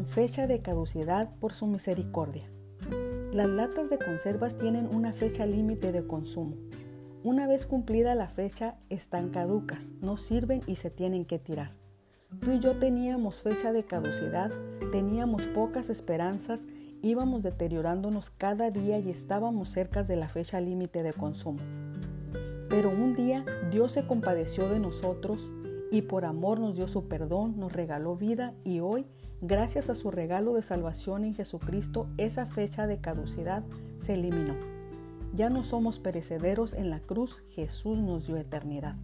Fecha de caducidad por su misericordia. Las latas de conservas tienen una fecha límite de consumo. Una vez cumplida la fecha, están caducas, no sirven y se tienen que tirar. Tú y yo teníamos fecha de caducidad, teníamos pocas esperanzas, íbamos deteriorándonos cada día y estábamos cerca de la fecha límite de consumo. Pero un día Dios se compadeció de nosotros y por amor nos dio su perdón, nos regaló vida y hoy, gracias a su regalo de salvación en Jesucristo, esa fecha de caducidad se eliminó. Ya no somos perecederos en la cruz, Jesús nos dio eternidad.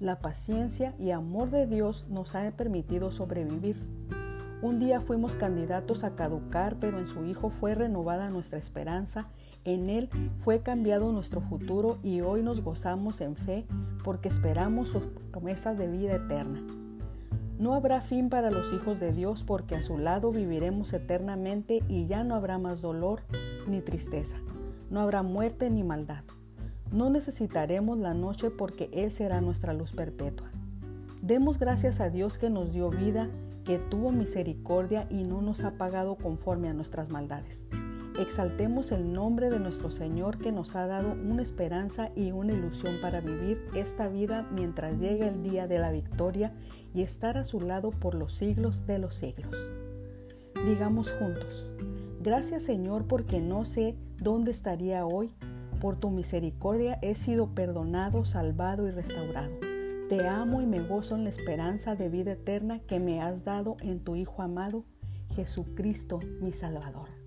La paciencia y amor de Dios nos ha permitido sobrevivir. Un día fuimos candidatos a caducar, pero en su Hijo fue renovada nuestra esperanza, en Él fue cambiado nuestro futuro y hoy nos gozamos en fe porque esperamos sus promesas de vida eterna. No habrá fin para los hijos de Dios porque a su lado viviremos eternamente y ya no habrá más dolor ni tristeza, no habrá muerte ni maldad. No necesitaremos la noche porque Él será nuestra luz perpetua. Demos gracias a Dios que nos dio vida, que tuvo misericordia y no nos ha pagado conforme a nuestras maldades. Exaltemos el nombre de nuestro Señor que nos ha dado una esperanza y una ilusión para vivir esta vida mientras llegue el día de la victoria y estar a su lado por los siglos de los siglos. Digamos juntos, gracias Señor porque no sé dónde estaría hoy por tu misericordia he sido perdonado, salvado y restaurado. Te amo y me gozo en la esperanza de vida eterna que me has dado en tu Hijo amado, Jesucristo mi Salvador.